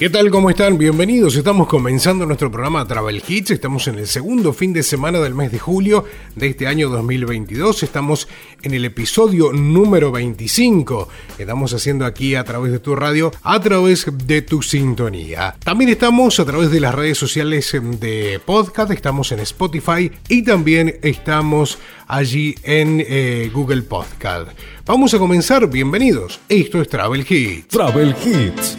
¿Qué tal? ¿Cómo están? Bienvenidos. Estamos comenzando nuestro programa Travel Hits. Estamos en el segundo fin de semana del mes de julio de este año 2022. Estamos en el episodio número 25 que estamos haciendo aquí a través de tu radio, a través de tu sintonía. También estamos a través de las redes sociales de podcast, estamos en Spotify y también estamos allí en eh, Google Podcast. Vamos a comenzar. Bienvenidos. Esto es Travel Hits. Travel Hits.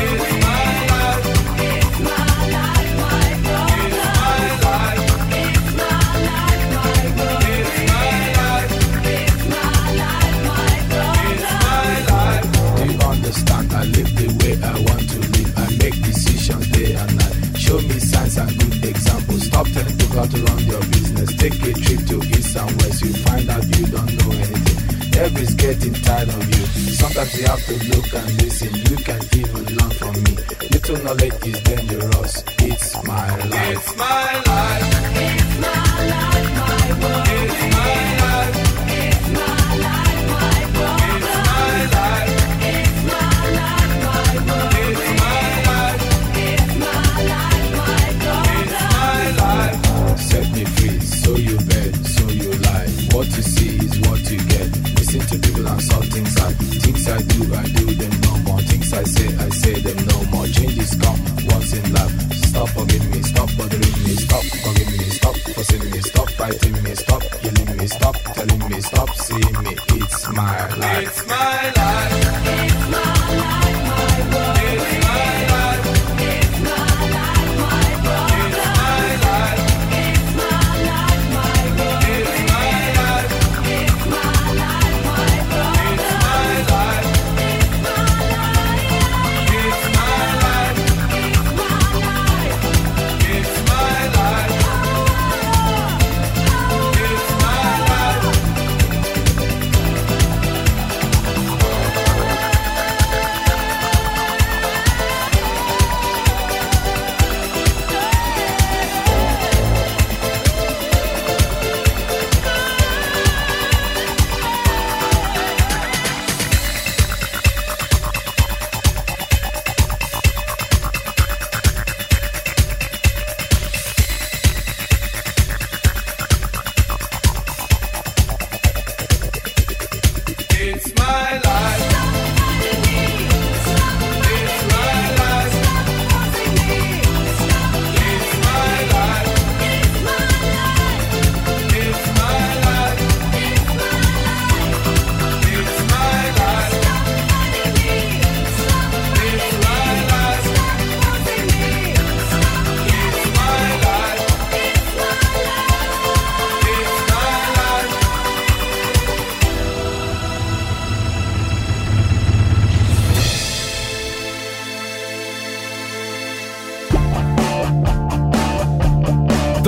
How to run your business. Take a trip to east and west, you find out you don't know anything. Everybody's getting tired of you. Sometimes you have to look and listen. You can even learn from me. Little knowledge is dangerous. It's my life. It's my life.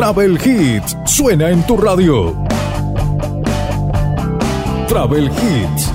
Travel Hits suena en tu radio. Travel Hits.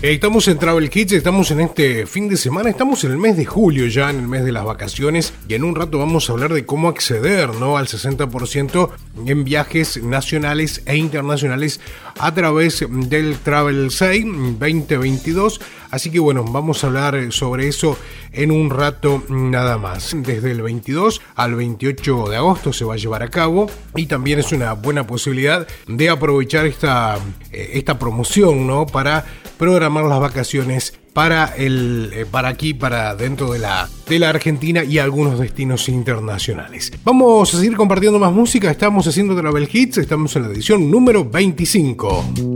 Estamos en Travel Kids, estamos en este fin de semana, estamos en el mes de julio ya, en el mes de las vacaciones, y en un rato vamos a hablar de cómo acceder ¿no? al 60% en viajes nacionales e internacionales a través del Travel 6 2022. Así que bueno, vamos a hablar sobre eso en un rato nada más. Desde el 22 al 28 de agosto se va a llevar a cabo y también es una buena posibilidad de aprovechar esta, eh, esta promoción ¿no? para programar las vacaciones para, el, eh, para aquí, para dentro de la, de la Argentina y algunos destinos internacionales. Vamos a seguir compartiendo más música, estamos haciendo Travel Hits, estamos en la edición número 25.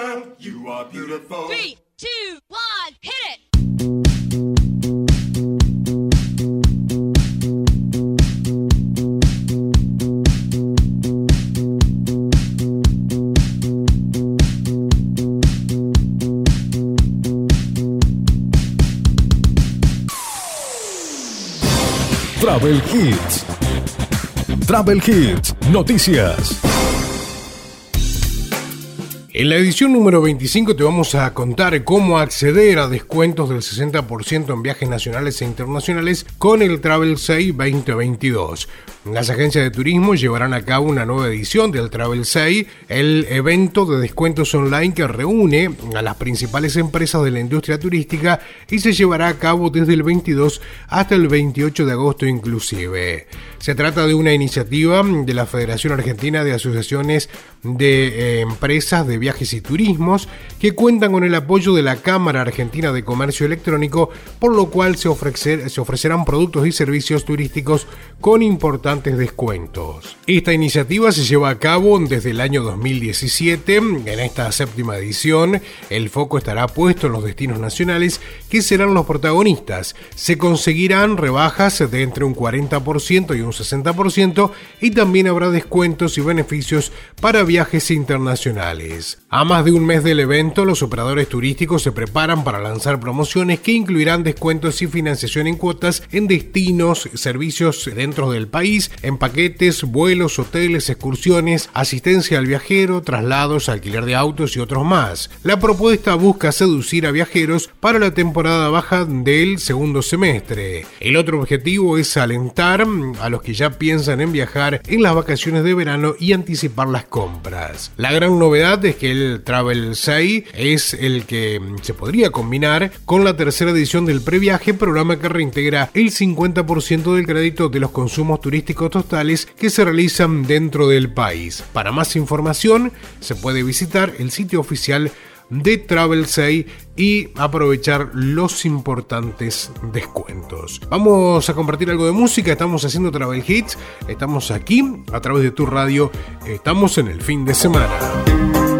Three, two, one, hit it! Travel Hits. Travel Hits, noticias. En la edición número 25 te vamos a contar cómo acceder a descuentos del 60% en viajes nacionales e internacionales con el Travel 6 2022. Las agencias de turismo llevarán a cabo una nueva edición del Travel 6, el evento de descuentos online que reúne a las principales empresas de la industria turística y se llevará a cabo desde el 22 hasta el 28 de agosto inclusive. Se trata de una iniciativa de la Federación Argentina de Asociaciones de eh, Empresas de Viajes y Turismos que cuentan con el apoyo de la Cámara Argentina de Comercio Electrónico, por lo cual se, ofrecer- se ofrecerán productos y servicios turísticos con importantes descuentos. Esta iniciativa se lleva a cabo desde el año 2017. En esta séptima edición, el foco estará puesto en los destinos nacionales que serán los protagonistas. Se conseguirán rebajas de entre un 40% y un 60% y también habrá descuentos y beneficios para viajes internacionales. A más de un mes del evento, los operadores turísticos se preparan para lanzar promociones que incluirán descuentos y financiación en cuotas en destinos, servicios dentro del país, en paquetes, vuelos, hoteles, excursiones, asistencia al viajero, traslados, alquiler de autos y otros más. La propuesta busca seducir a viajeros para la temporada baja del segundo semestre. El otro objetivo es alentar a los que ya piensan en viajar en las vacaciones de verano y anticipar las compras. La gran novedad es que el Travel 6 es el que se podría combinar con la tercera edición del previaje, programa que reintegra el 50% del crédito de los consumos turísticos totales que se realizan dentro del país. Para más información se puede visitar el sitio oficial de Travel 6 y aprovechar los importantes descuentos. Vamos a compartir algo de música, estamos haciendo Travel Hits, estamos aquí a través de tu radio, estamos en el fin de semana.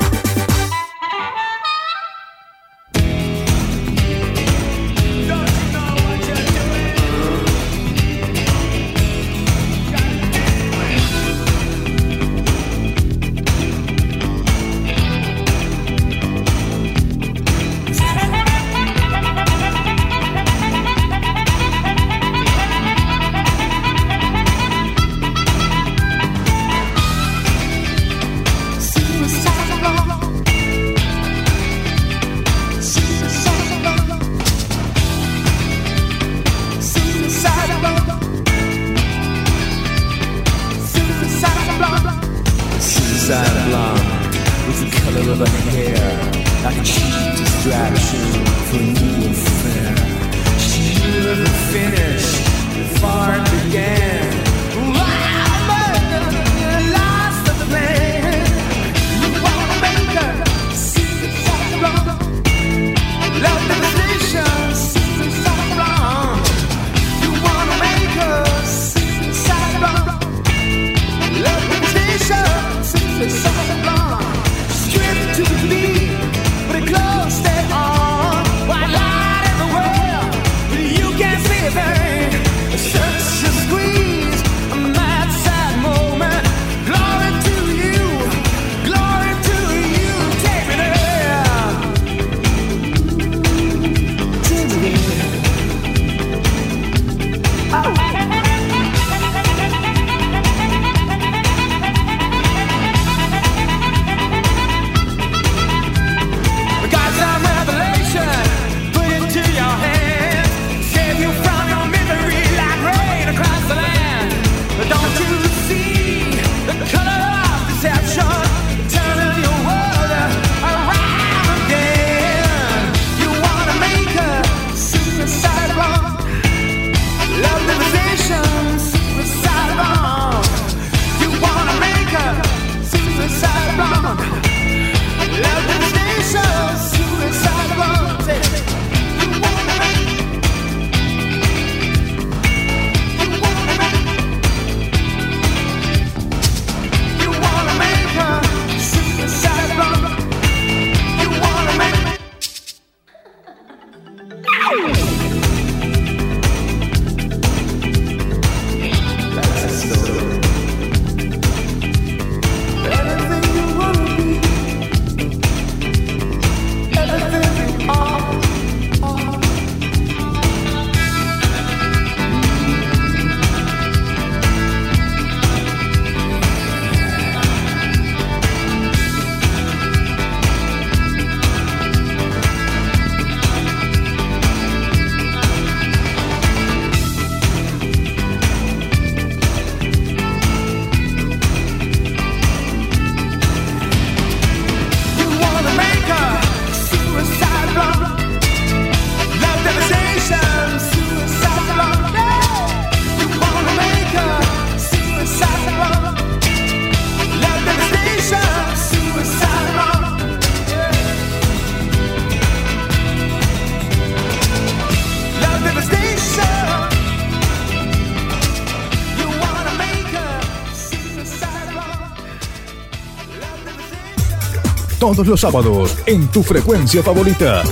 Todos los sábados en tu frecuencia favorita.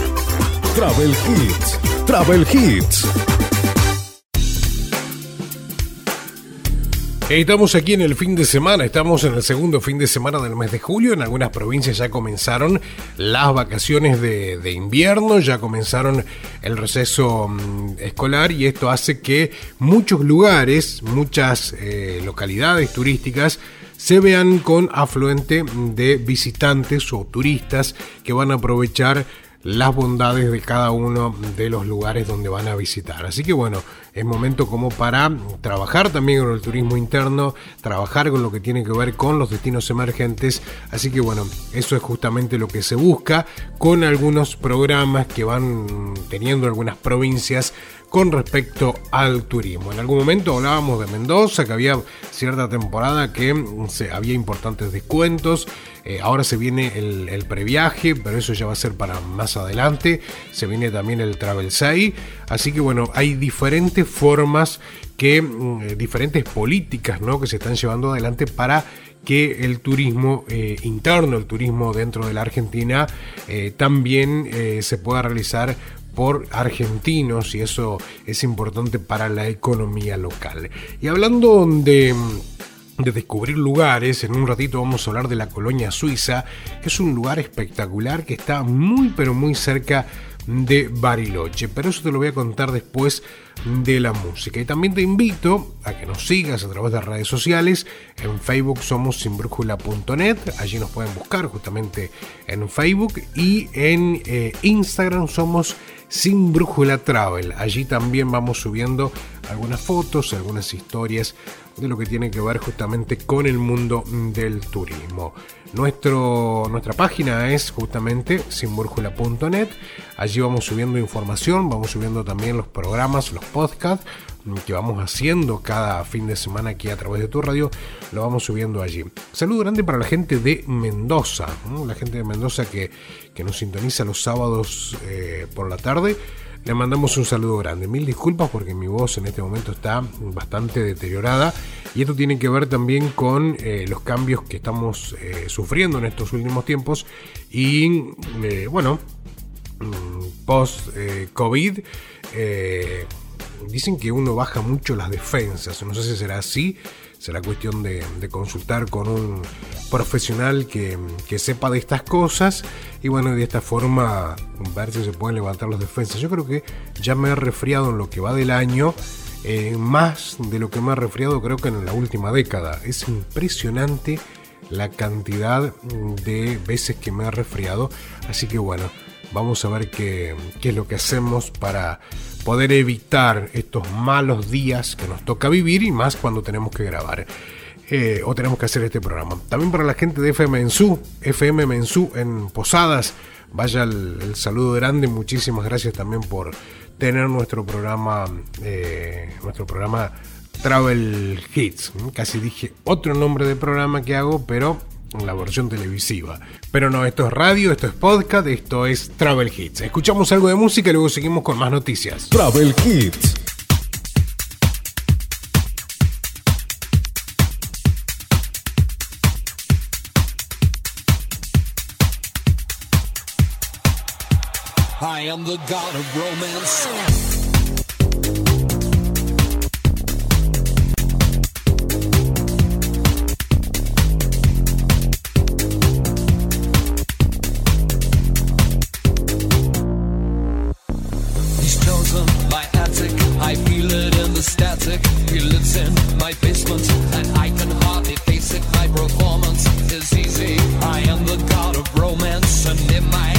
Travel Hits. Travel Hits. Estamos aquí en el fin de semana, estamos en el segundo fin de semana del mes de julio, en algunas provincias ya comenzaron las vacaciones de, invierno, ya comenzaron el receso mm, escolar y esto hace que muchos lugares, muchas eh, localidades turísticas se vean con afluente de visitantes o turistas que van a aprovechar las bondades de cada uno de los lugares donde van a visitar. Así que bueno, es momento como para trabajar también con el turismo interno, trabajar con lo que tiene que ver con los destinos emergentes. Así que bueno, eso es justamente lo que se busca con algunos programas que van teniendo algunas provincias con respecto al turismo. En algún momento hablábamos de Mendoza, que había cierta temporada que mm, se, había importantes descuentos Eh, ahora se viene el, previaje, pero eso ya va a ser para más adelante. Se viene también el Travel 6. Así que bueno, hay diferentes formas que, mm, eh, diferentes políticas ¿no? que se están llevando adelante para que el turismo eh, interno, el turismo dentro de la Argentina, también se pueda realizar por argentinos y eso es importante para la economía local. Y hablando de de descubrir lugares. En un ratito vamos a hablar de la colonia suiza, que es un lugar espectacular que está muy pero muy cerca de Bariloche. Pero eso te lo voy a contar después de la música. Y también te invito a que nos sigas a través de redes sociales. En Facebook somos sinbrújula.net. Allí nos pueden buscar justamente en Facebook. Y en eh, Instagram somos sin Brújula Travel. Allí también vamos subiendo algunas fotos, algunas historias de lo que tiene que ver justamente con el mundo del turismo. Nuestra página es justamente sinbrújula.net. Allí vamos subiendo información, vamos subiendo también los programas, los podcasts que vamos haciendo cada fin de semana aquí a través de tu radio, lo vamos subiendo allí. Saludo grande para la gente de Mendoza, la gente de Mendoza que, que nos sintoniza los sábados eh, por la tarde. Le mandamos un saludo grande. Mil disculpas porque mi voz en este momento está bastante deteriorada. Y esto tiene que ver también con eh, los cambios que estamos eh, sufriendo en estos últimos tiempos. Y bueno, mm, post-COVID, dicen que uno baja mucho las defensas. No sé si será así. Será cuestión de, consultar con un profesional que, que, sepa de estas cosas y bueno, de esta forma ver si se pueden levantar las defensas. Yo creo que ya me he resfriado en lo que va del año, eh, más de lo que me he resfriado creo que en la última década. Es impresionante la cantidad de veces que me he resfriado, así que bueno, vamos a ver qué, qué es lo que hacemos para poder evitar estos malos días que nos toca vivir y más cuando tenemos que grabar. Eh, o tenemos que hacer este programa. También para la gente de FM Mensú, FM Mensú en Posadas, vaya el, saludo grande, muchísimas gracias también por tener nuestro programa, eh, nuestro programa Travel Hits. Casi dije otro nombre de programa que hago, pero en la versión televisiva. Pero no, esto es radio, esto es podcast, esto es Travel Hits. Escuchamos algo de música y luego seguimos con más noticias. Travel Hits. I am the god of romance. The static. It's in my basement, and I can hardly face it. My performance is easy. I am the god of romance, and in my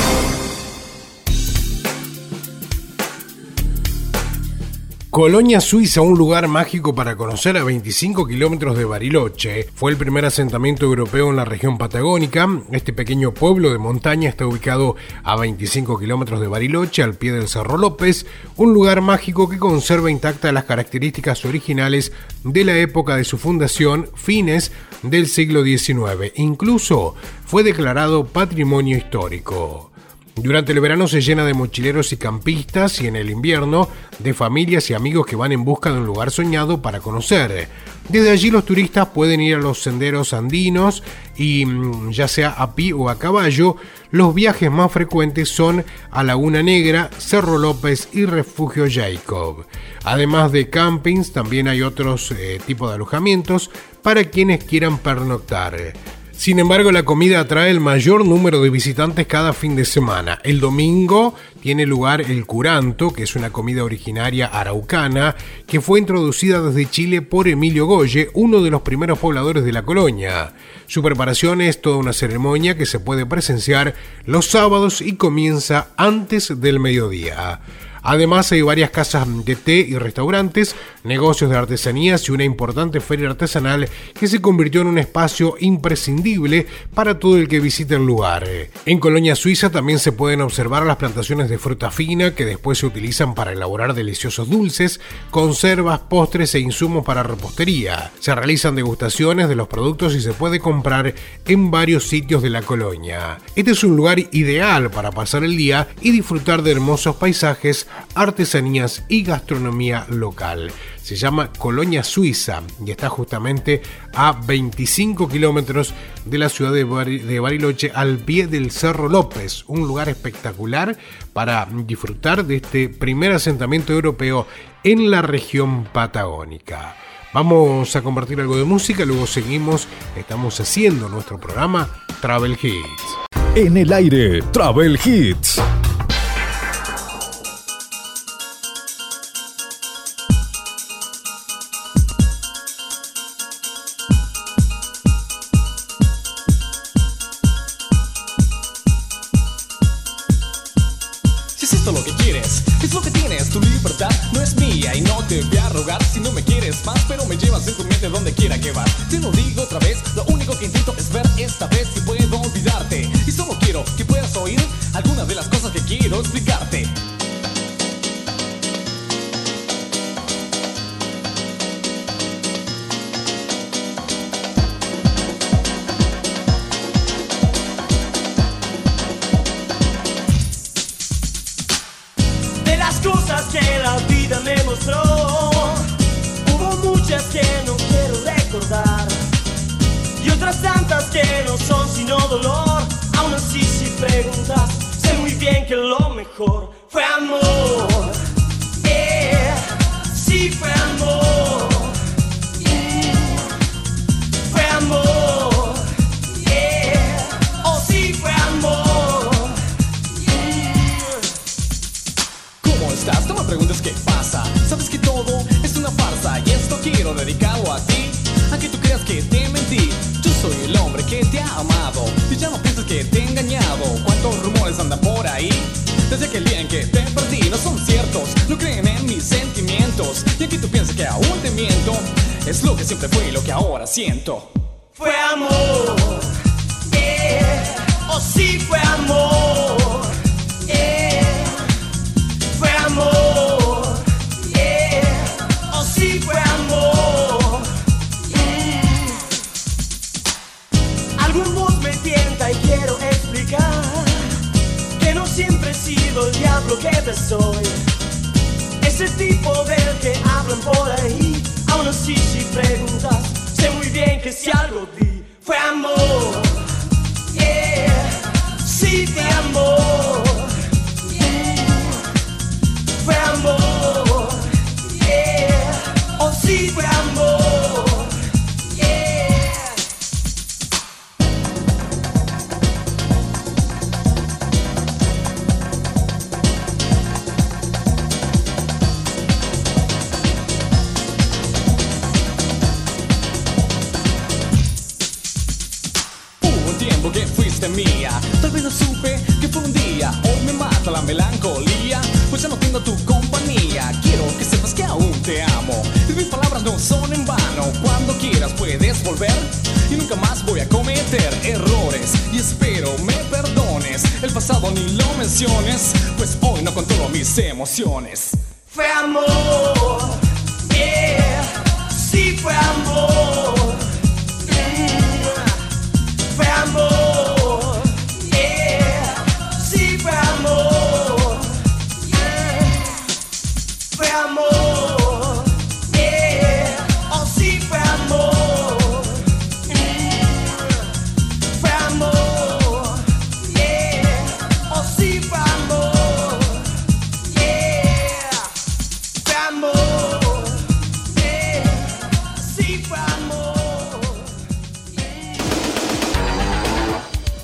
Colonia Suiza, un lugar mágico para conocer a 25 kilómetros de Bariloche, fue el primer asentamiento europeo en la región patagónica. Este pequeño pueblo de montaña está ubicado a 25 kilómetros de Bariloche, al pie del Cerro López, un lugar mágico que conserva intactas las características originales de la época de su fundación, fines del siglo XIX. Incluso fue declarado patrimonio histórico. Durante el verano se llena de mochileros y campistas y en el invierno de familias y amigos que van en busca de un lugar soñado para conocer. Desde allí los turistas pueden ir a los senderos andinos y mm, ya sea a pie o a caballo, los viajes más frecuentes son a Laguna Negra, Cerro López y Refugio Jacob. Además de campings, también hay otros eh, tipos de alojamientos para quienes quieran pernoctar. Sin embargo, la comida atrae el mayor número de visitantes cada fin de semana. El domingo tiene lugar el curanto, que es una comida originaria araucana, que fue introducida desde Chile por Emilio Goye, uno de los primeros pobladores de la colonia. Su preparación es toda una ceremonia que se puede presenciar los sábados y comienza antes del mediodía. Además hay varias casas de té y restaurantes, negocios de artesanías y una importante feria artesanal que se convirtió en un espacio imprescindible para todo el que visite el lugar. En Colonia Suiza también se pueden observar las plantaciones de fruta fina que después se utilizan para elaborar deliciosos dulces, conservas, postres e insumos para repostería. Se realizan degustaciones de los productos y se puede comprar en varios sitios de la colonia. Este es un lugar ideal para pasar el día y disfrutar de hermosos paisajes, artesanías y gastronomía local. Se llama Colonia Suiza y está justamente a 25 kilómetros de la ciudad de, Bari- de Bariloche al pie del Cerro López, un lugar espectacular para disfrutar de este primer asentamiento europeo en la región patagónica. Vamos a compartir algo de música, luego seguimos, estamos haciendo nuestro programa Travel Hits. En el aire, Travel Hits.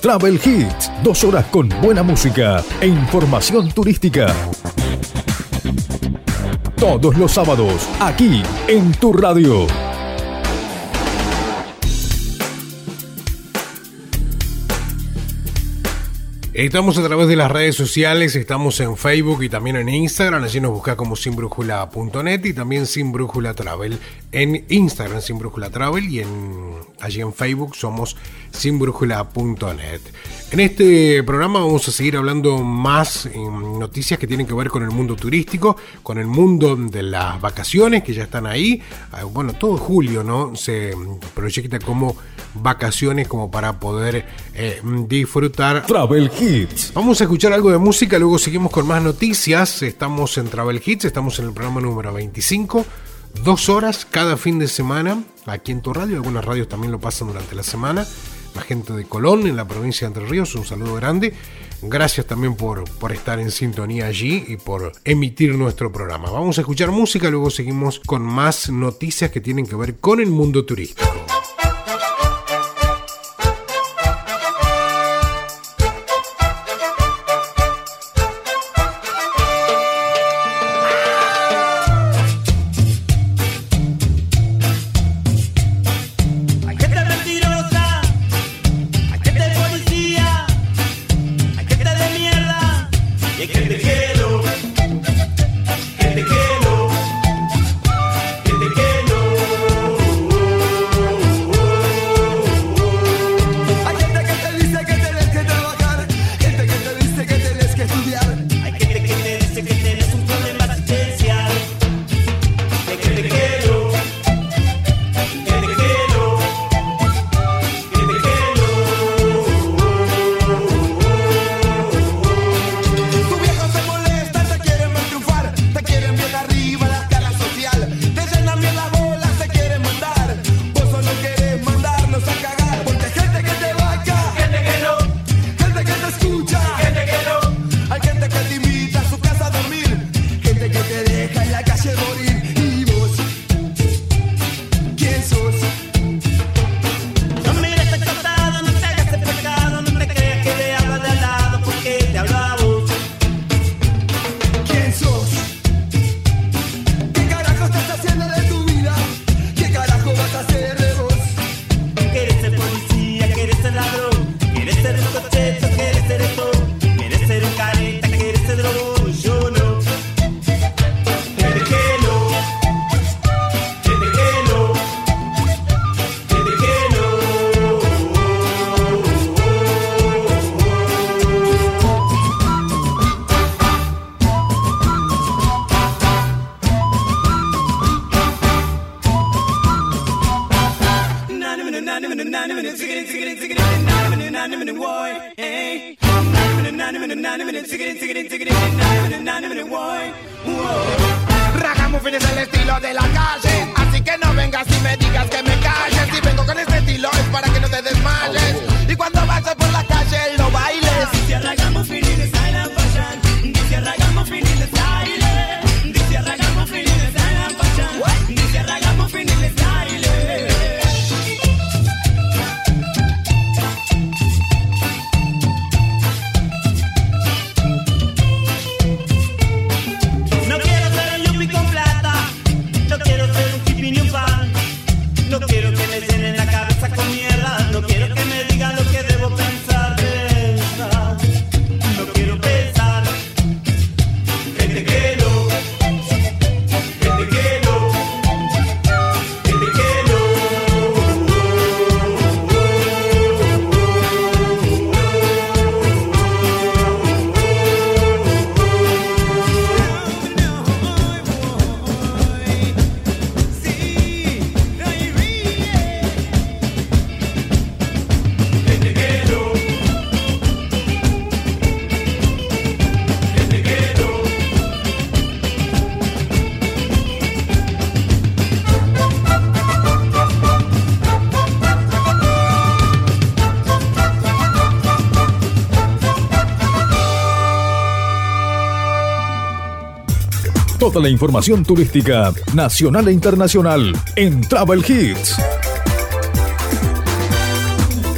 Travel Hits, dos horas con buena música e información turística. Todos los sábados, aquí en tu radio. Estamos a través de las redes sociales, estamos en Facebook y también en Instagram, allí nos busca como sinbrújula.net y también Sinbrújula Travel. En Instagram Sinbrújula Travel y allí en Facebook somos sinbrújula.net. En este programa vamos a seguir hablando más eh, noticias que tienen que ver con el mundo turístico, con el mundo de las vacaciones que ya están ahí. Ah, bueno, todo julio, ¿no? Se proyecta como vacaciones como para poder eh, disfrutar. Travel Hits. Vamos a escuchar algo de música, luego seguimos con más noticias. Estamos en Travel Hits, estamos en el programa número 25 dos horas cada fin de semana aquí en tu radio. Algunas radios también lo pasan durante la semana la gente de Colón, en la provincia de Entre Ríos. Un saludo grande. Gracias también por, por estar en sintonía allí y por emitir nuestro programa. Vamos a escuchar música, luego seguimos con más noticias que tienen que ver con el mundo turístico. Toda la información turística nacional e internacional en Travel Hits.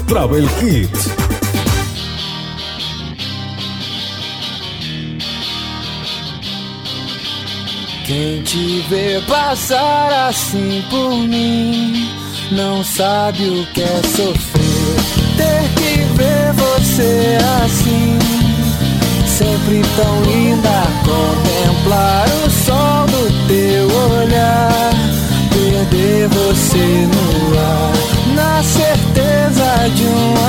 Travel Hits. Quem te vê passar assim por mim não sabe o que é sofrer. Ter que ver você assim, sempre tão linda, contemplar o sol do teu olhar, perder você no ar, na certeza de um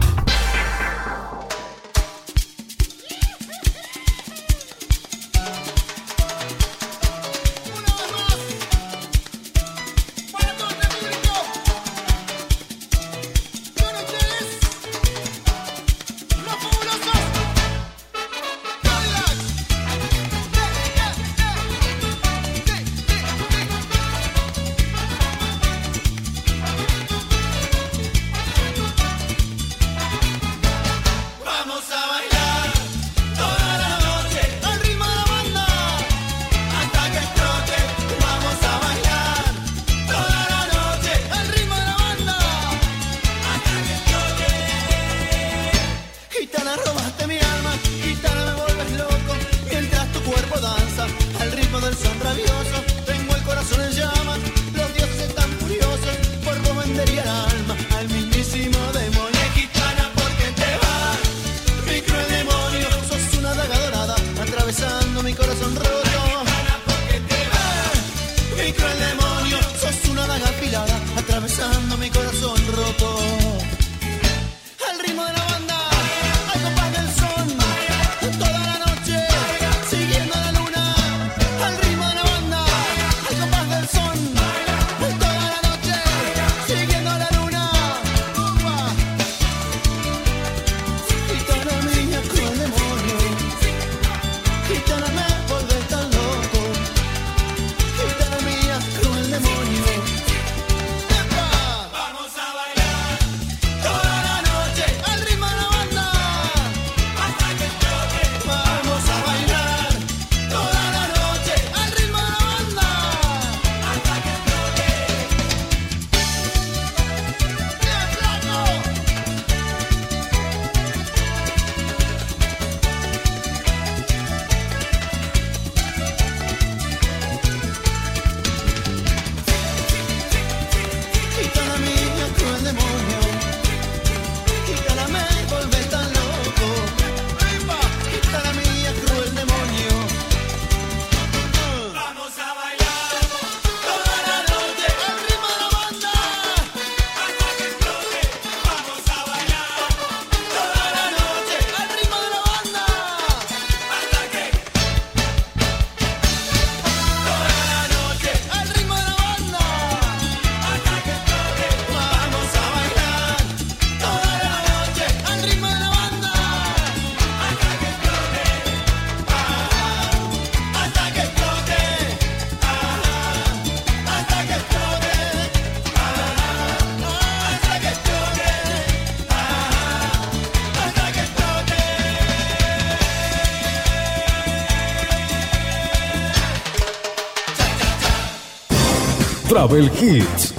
Hits.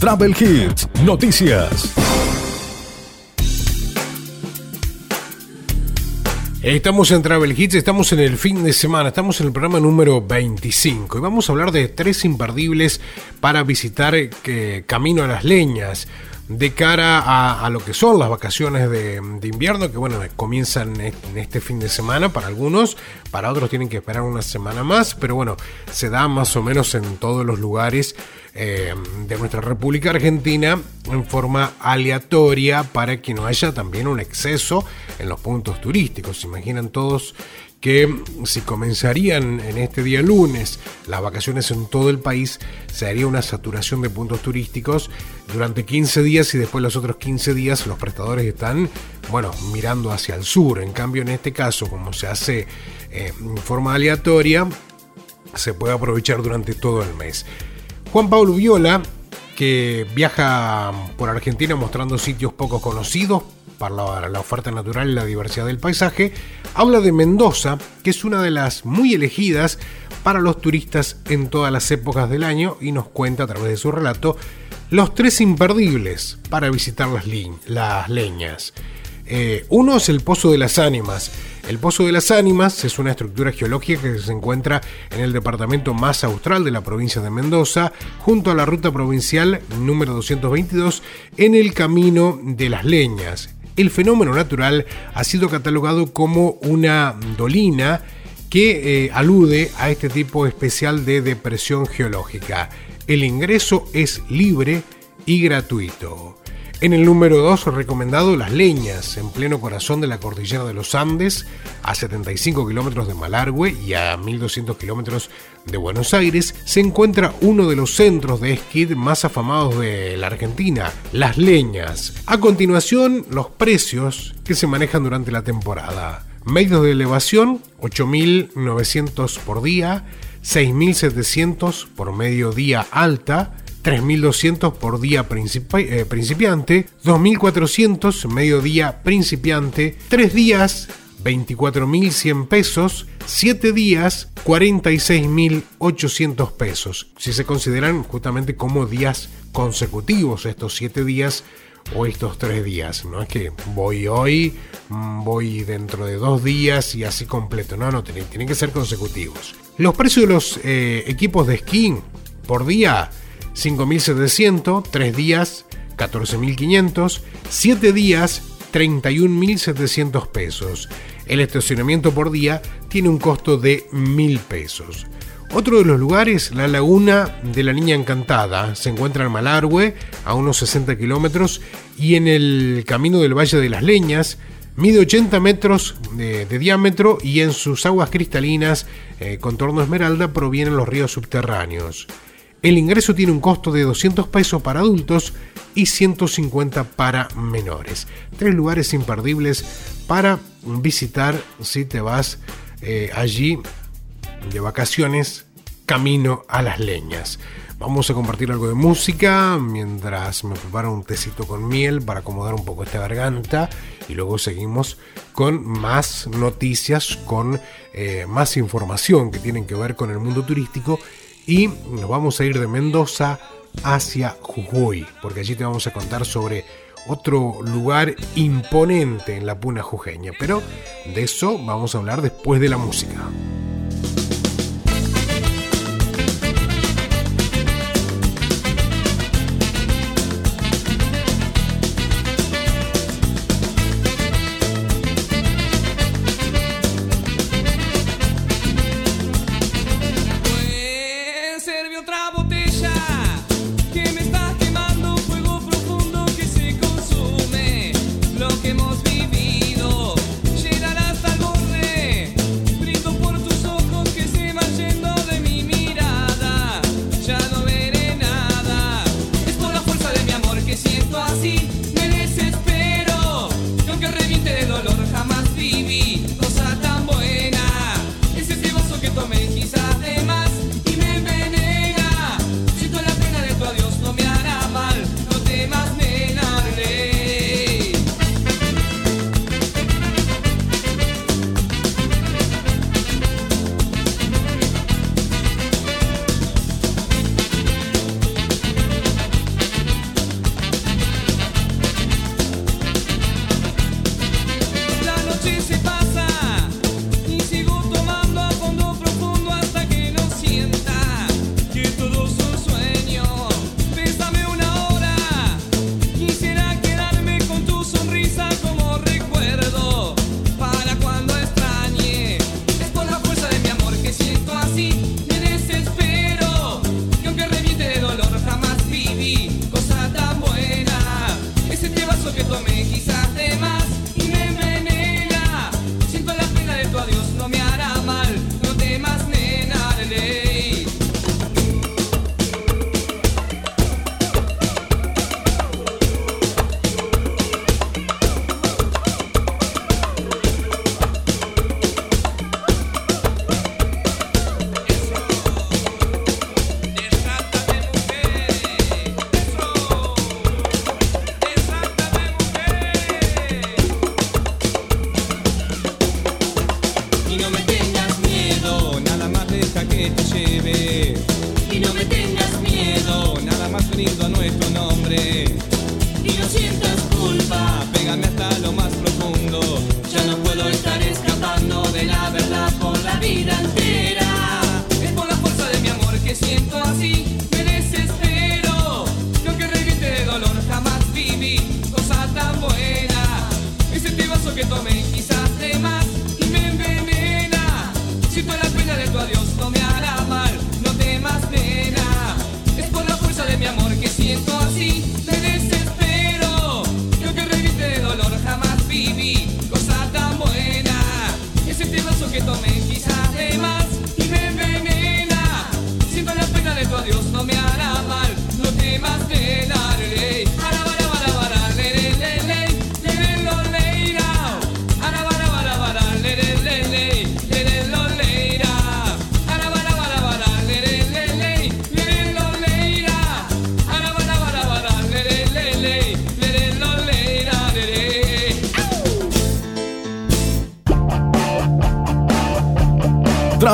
Travel Hits, noticias. Estamos en Travel Hits, estamos en el fin de semana, estamos en el programa número 25 y vamos a hablar de tres imperdibles para visitar eh, Camino a las Leñas de cara a, lo que son las vacaciones de, de invierno, que bueno, comienzan en este fin de semana para algunos, para otros tienen que esperar una semana más, pero bueno, se da más o menos en todos los lugares eh, de nuestra República Argentina en forma aleatoria para que no haya también un exceso en los puntos turísticos. Se imaginan todos que si comenzarían en este día lunes las vacaciones en todo el país, se haría una saturación de puntos turísticos durante 15 días y después los otros 15 días los prestadores están, bueno, mirando hacia el sur. En cambio, en este caso, como se hace eh, en forma aleatoria, se puede aprovechar durante todo el mes. Juan Pablo Viola, que viaja por Argentina mostrando sitios poco conocidos para la, la, oferta natural y la diversidad del paisaje, habla de Mendoza, que es una de las muy elegidas para los turistas en todas las épocas del año y nos cuenta a través de su relato los tres imperdibles para visitar las, las leñas. Eh, uno es el Pozo de las Ánimas. El Pozo de las Ánimas es una estructura geológica que se encuentra en el departamento más austral de la provincia de Mendoza, junto a la ruta provincial número 222 en el Camino de las Leñas. El fenómeno natural ha sido catalogado como una dolina que eh, alude a este tipo especial de depresión geológica. El ingreso es libre y gratuito. En el número 2 recomendado Las Leñas, en pleno corazón de la cordillera de los Andes, a 75 kilómetros de Malargüe y a 1200 kilómetros de Buenos Aires, se encuentra uno de los centros de esquí más afamados de la Argentina, Las Leñas. A continuación, los precios que se manejan durante la temporada. Medios de elevación, 8.900 por día, 6.700 por medio día alta, 3.200 por día eh, principiante, 2.400 mediodía principiante, 3 días 24.100 pesos, 7 días 46.800 pesos, si se consideran justamente como días consecutivos estos 7 días o estos 3 días, no es que voy hoy, voy dentro de 2 días y así completo, no, no, tienen, que ser consecutivos. Los precios de los eh, equipos de esquí por día 5.700, 3 días 14.500, 7 días 31.700 pesos. El estacionamiento por día tiene un costo de 1.000 pesos. Otro de los lugares, la Laguna de la Niña Encantada, se encuentra en Malargüe, a unos 60 kilómetros, y en el camino del Valle de las Leñas, mide 80 metros de, de diámetro y en sus aguas cristalinas, eh, contorno esmeralda, provienen los ríos subterráneos. El ingreso tiene un costo de 200 pesos para adultos y 150 para menores. Tres lugares imperdibles para visitar si te vas eh, allí de vacaciones camino a las leñas. Vamos a compartir algo de música mientras me preparo un tecito con miel para acomodar un poco esta garganta y luego seguimos con más noticias, con eh, más información que tienen que ver con el mundo turístico y nos vamos a ir de Mendoza hacia Jujuy, porque allí te vamos a contar sobre otro lugar imponente en la puna jujeña. Pero de eso vamos a hablar después de la música.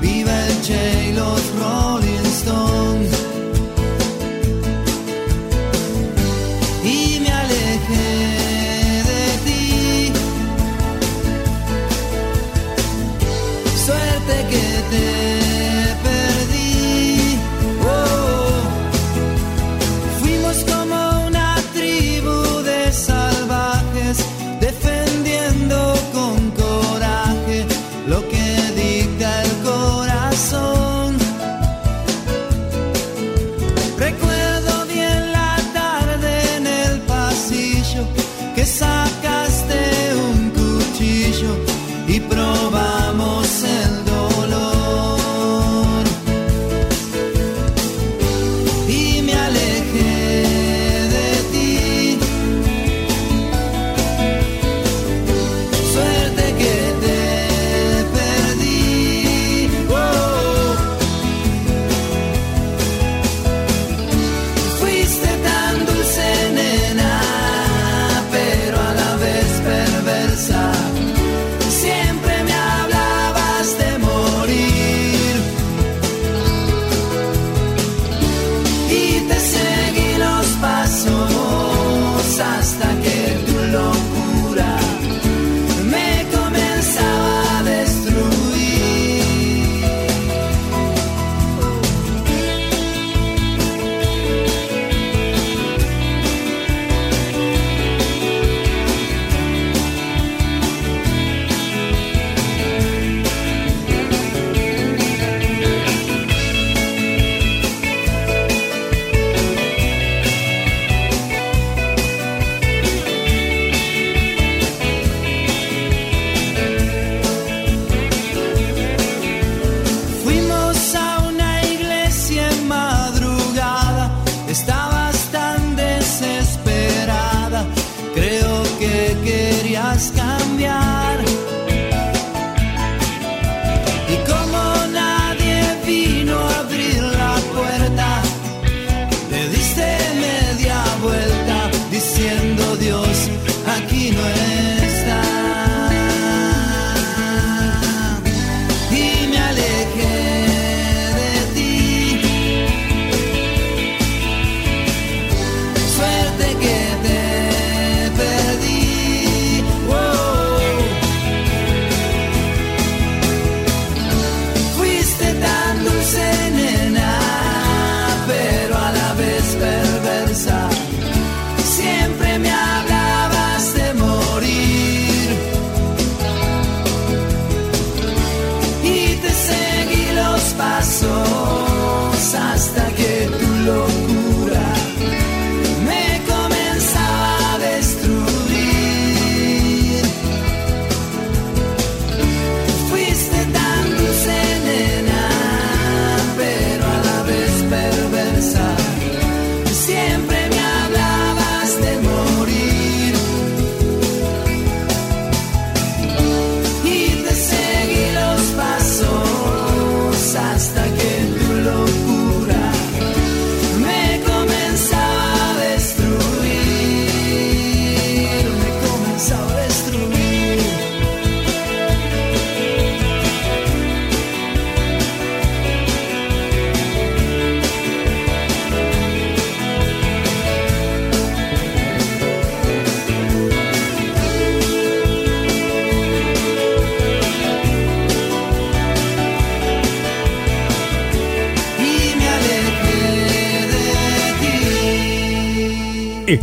Viva el Che y los Ron.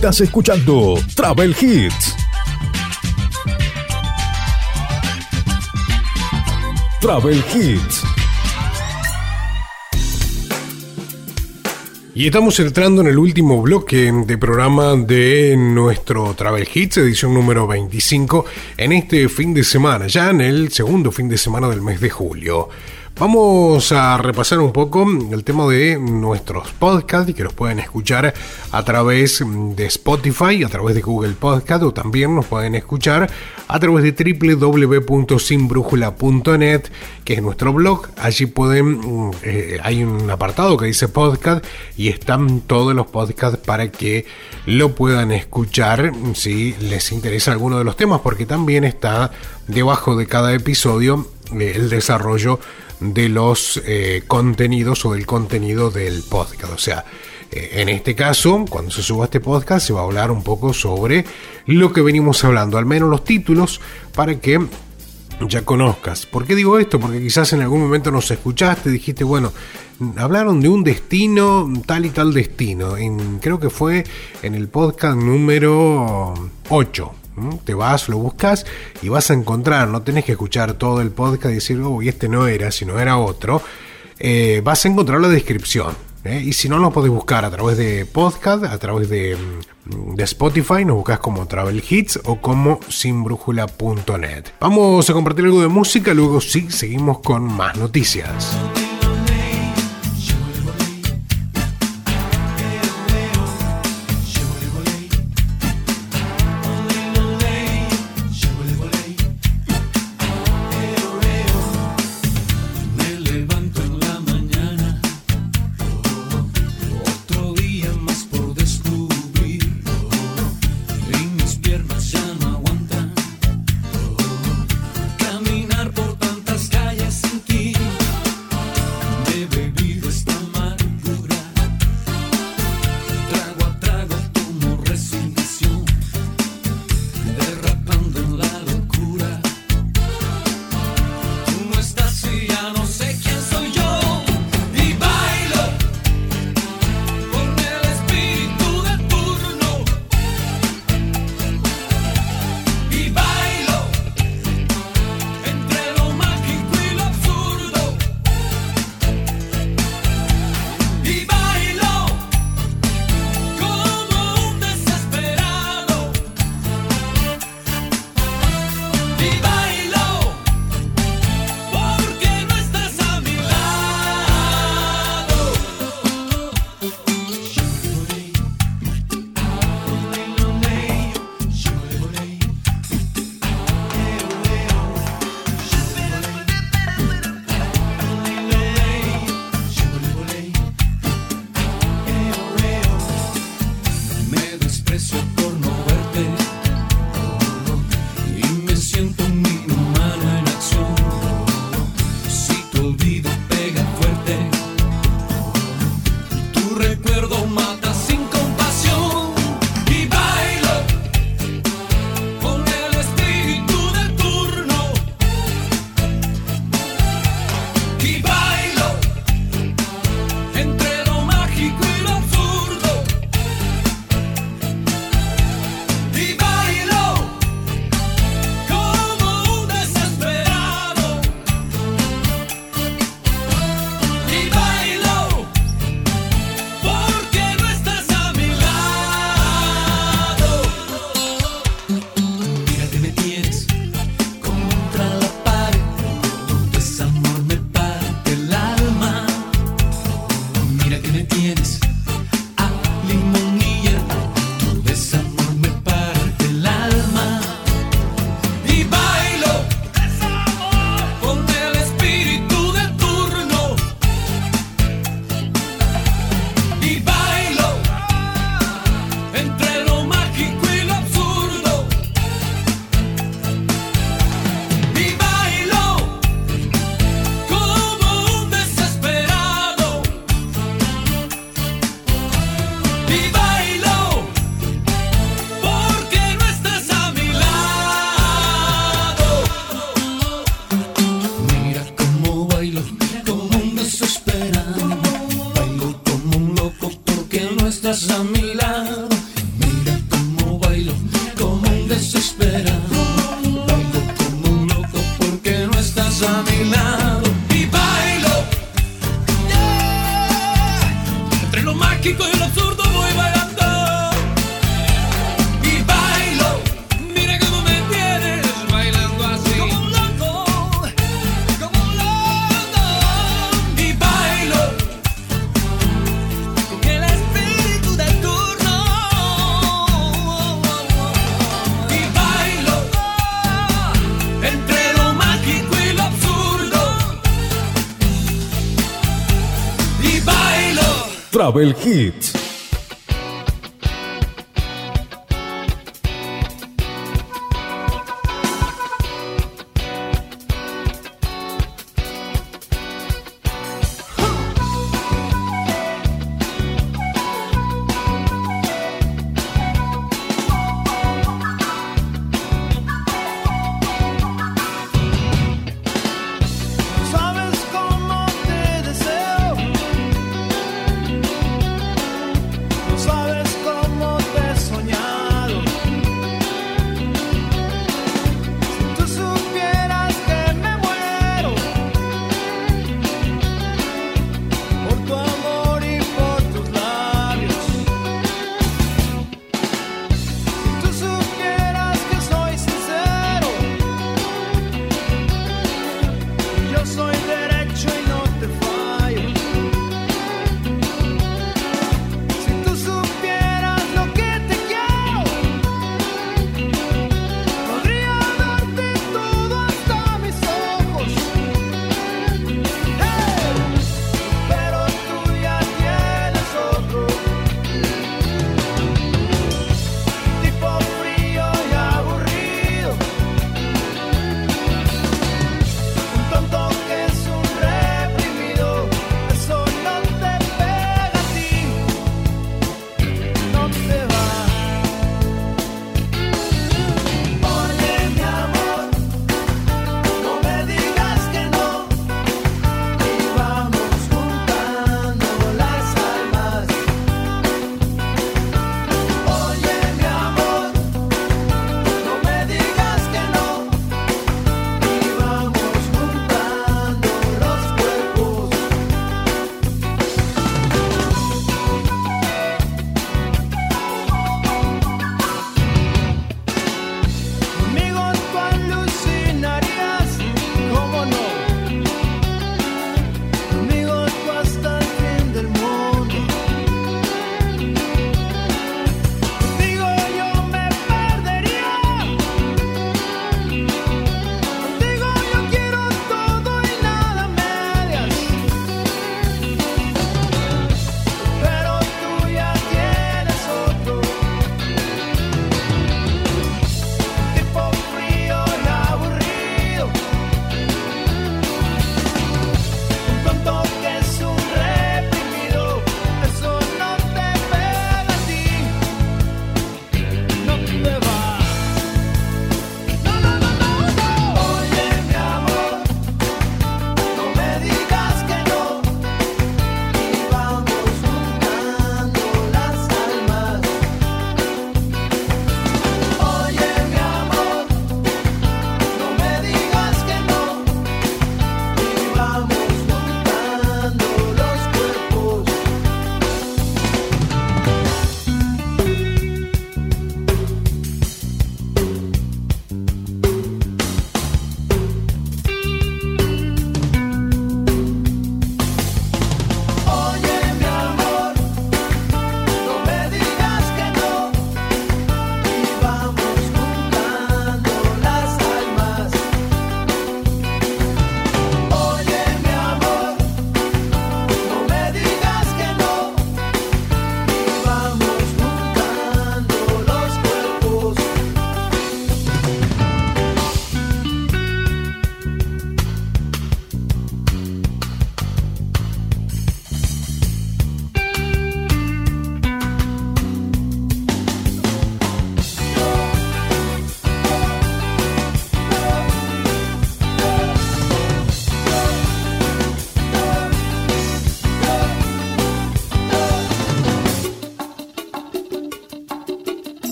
Estás escuchando Travel Hits. Travel Hits. Y estamos entrando en el último bloque de programa de nuestro Travel Hits, edición número 25, en este fin de semana, ya en el segundo fin de semana del mes de julio. Vamos a repasar un poco el tema de nuestros podcasts que los pueden escuchar a través de Spotify, a través de Google Podcast o también nos pueden escuchar a través de www.sinbrújula.net, que es nuestro blog. Allí pueden, eh, hay un apartado que dice podcast y están todos los podcasts para que lo puedan escuchar si les interesa alguno de los temas, porque también está debajo de cada episodio eh, el desarrollo de los eh, contenidos o del contenido del podcast. O sea, eh, en este caso, cuando se suba este podcast, se va a hablar un poco sobre lo que venimos hablando, al menos los títulos, para que ya conozcas. ¿Por qué digo esto? Porque quizás en algún momento nos escuchaste, dijiste, bueno, hablaron de un destino, tal y tal destino. En- creo que fue en el podcast número 8. ¿M? Te vas, lo buscas y vas a encontrar, no tenés que escuchar todo el podcast y decir, oh, y este no era, sino era otro. Eh, vas a encontrar la descripción. ¿eh? Y si no, lo podés buscar a través de podcast, a través de, mm, de Spotify, nos buscas como Travel Hits o como sinbrújula.net. Vamos a compartir algo de música, luego sí, seguimos con más noticias. Travel Hits.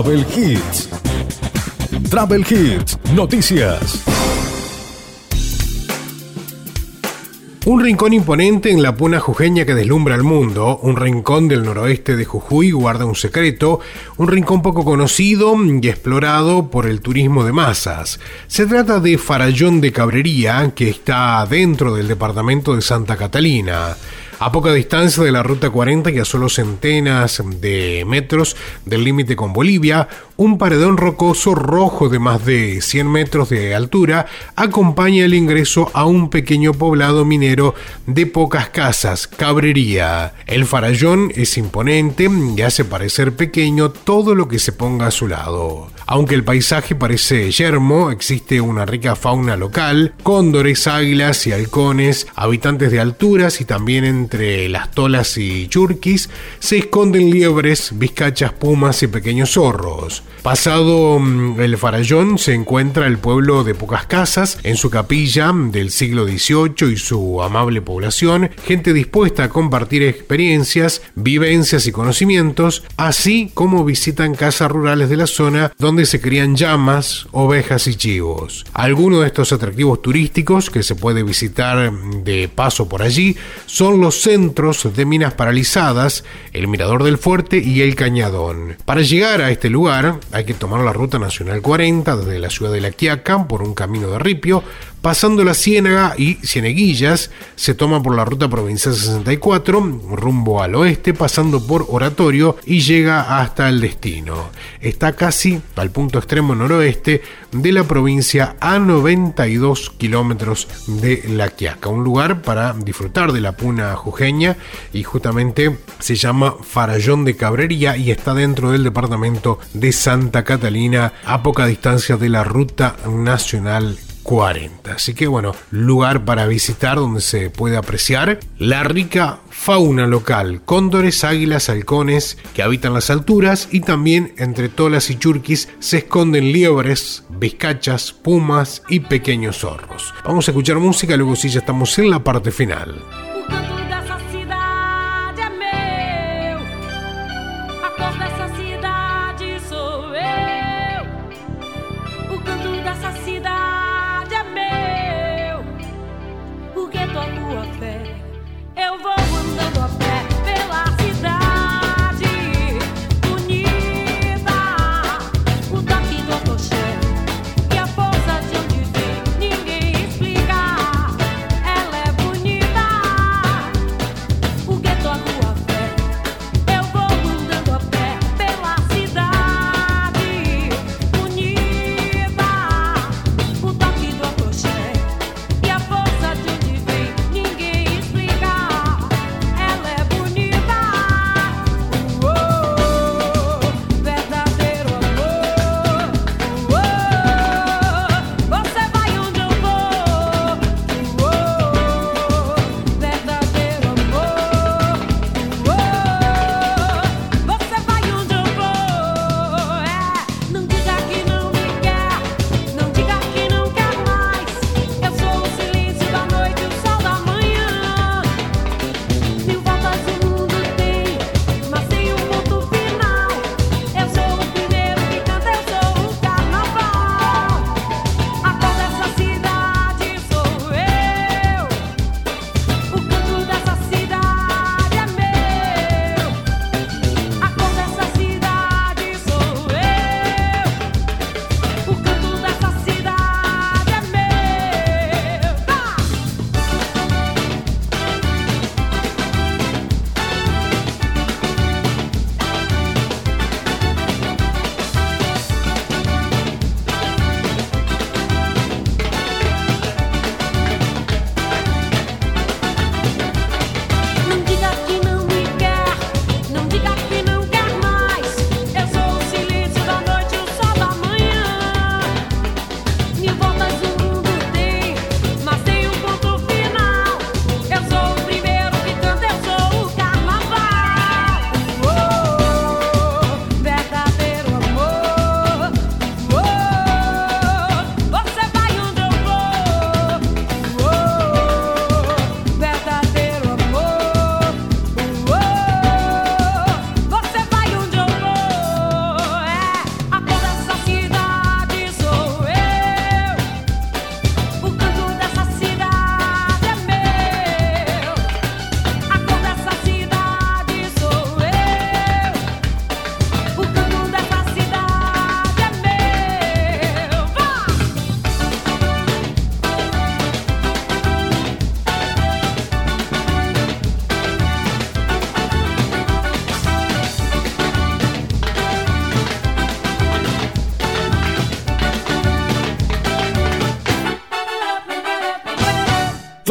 Travel Hits. Travel Hits, noticias. Un rincón imponente en la puna jujeña que deslumbra al mundo, un rincón del noroeste de Jujuy guarda un secreto, un rincón poco conocido y explorado por el turismo de masas. Se trata de Farallón de Cabrería, que está dentro del departamento de Santa Catalina. A poca distancia de la Ruta 40 y a solo centenas de metros del límite con Bolivia, un paredón rocoso rojo de más de 100 metros de altura acompaña el ingreso a un pequeño poblado minero de pocas casas, Cabrería. El farallón es imponente y hace parecer pequeño todo lo que se ponga a su lado. Aunque el paisaje parece yermo, existe una rica fauna local, cóndores, águilas y halcones, habitantes de alturas y también entre las tolas y churquis se esconden liebres, vizcachas, pumas y pequeños zorros. Pasado mm, el farallón se encuentra el pueblo de pocas casas, en su capilla del siglo XVIII y su amable población, gente dispuesta a compartir experiencias, vivencias y conocimientos, así como visitan casas rurales de la zona donde se crían llamas, ovejas y chivos. Algunos de estos atractivos turísticos que se puede visitar de paso por allí son los centros de minas paralizadas, el Mirador del Fuerte y el Cañadón. Para llegar a este lugar hay que tomar la Ruta Nacional 40 desde la ciudad de La Quiaca por un camino de ripio, pasando la Ciénaga y Cieneguillas, se toma por la Ruta Provincial 64 rumbo al oeste, pasando por Oratorio y llega hasta el destino. Está casi al punto extremo noroeste de la provincia a 92 kilómetros de La Quiaca, un lugar para disfrutar de la puna jujeña y justamente se llama Farallón de Cabrería y está dentro del departamento de Santa Catalina a poca distancia de la Ruta Nacional 40. Así que bueno, lugar para visitar donde se puede apreciar la rica fauna local, cóndores, águilas, halcones que habitan las alturas y también entre tolas y churquis se esconden liebres, vizcachas, pumas y pequeños zorros. Vamos a escuchar música, luego sí ya estamos en la parte final.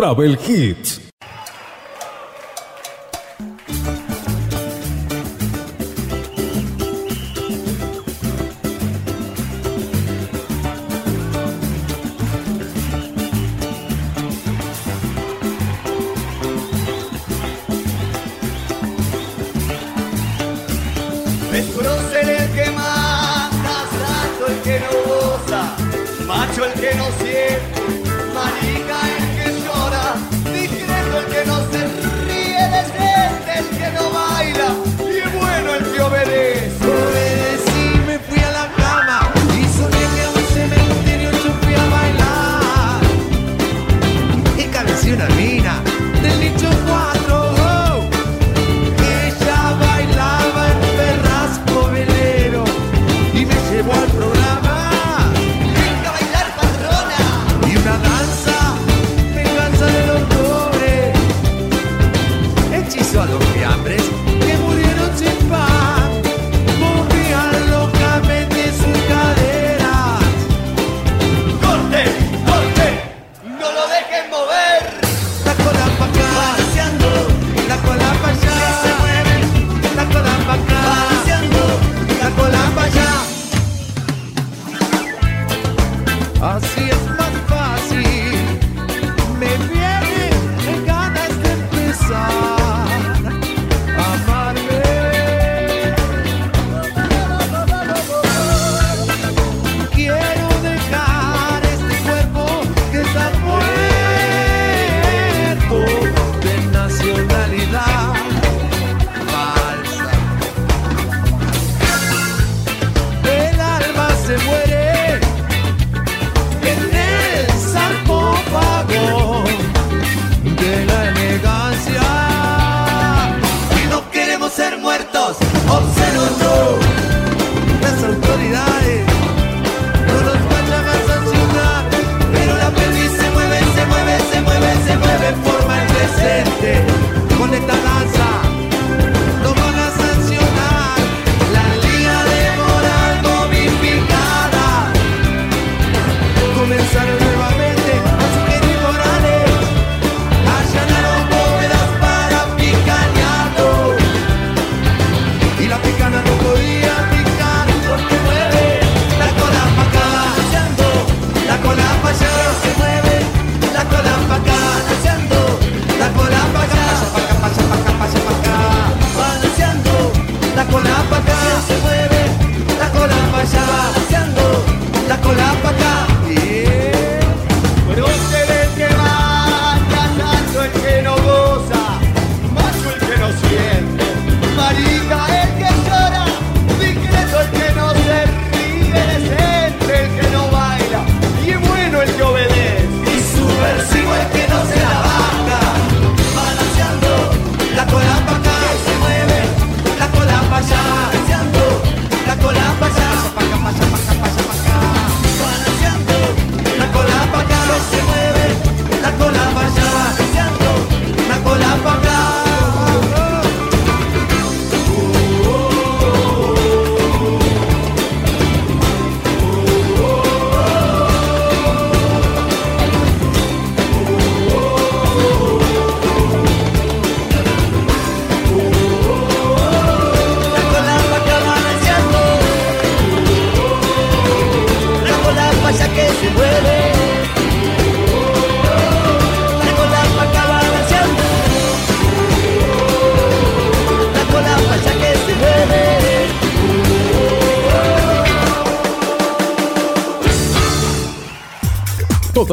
Travel Hits.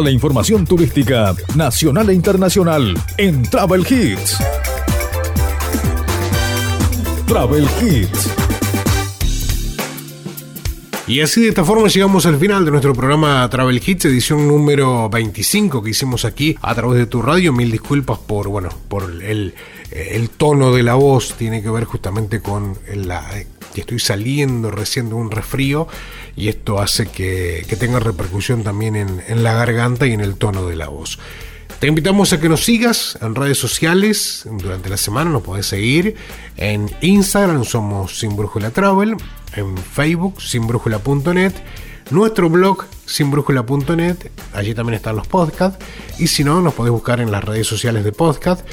la información turística nacional e internacional en Travel Hits. Travel Hits. Y así de esta forma llegamos al final de nuestro programa Travel Hits, edición número 25 que hicimos aquí a través de tu radio. Mil disculpas por, bueno, por eh, el, tono de la voz, tiene que ver justamente con la... que estoy saliendo recién de un resfrío y esto hace que, que tenga repercusión también en, en la garganta y en el tono de la voz. Te invitamos a que nos sigas en redes sociales durante la semana, nos podés seguir en Instagram somos Sinbrújula Travel, en Facebook sinbrújula.net, nuestro blog sinbrújula.net, allí también están los podcasts y si no nos podés buscar en las redes sociales de podcast,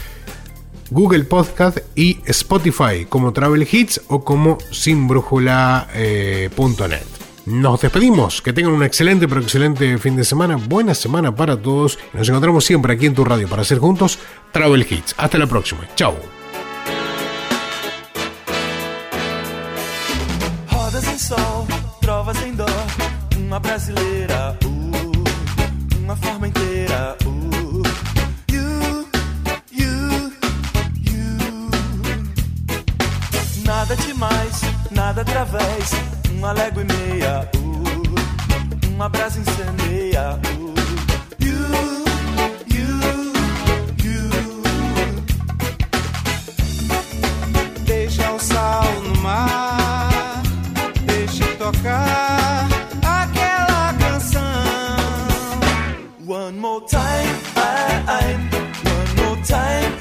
Google Podcast y Spotify como Travel Hits o como sinbrújula.net. Eh, nos despedimos, que tengan un excelente pero excelente fin de semana, buena semana para todos. Nos encontramos siempre aquí en tu radio para hacer juntos Travel Hits. Hasta la próxima, chao. Uma brasileira, uma forma inteira, uh. Nada demais, nada através. Uma légua e meia, uh, uma brasa incendeia, uh. You, you, you. Deixa o sal no mar, deixa tocar aquela canção. One more time, I, I, one more time,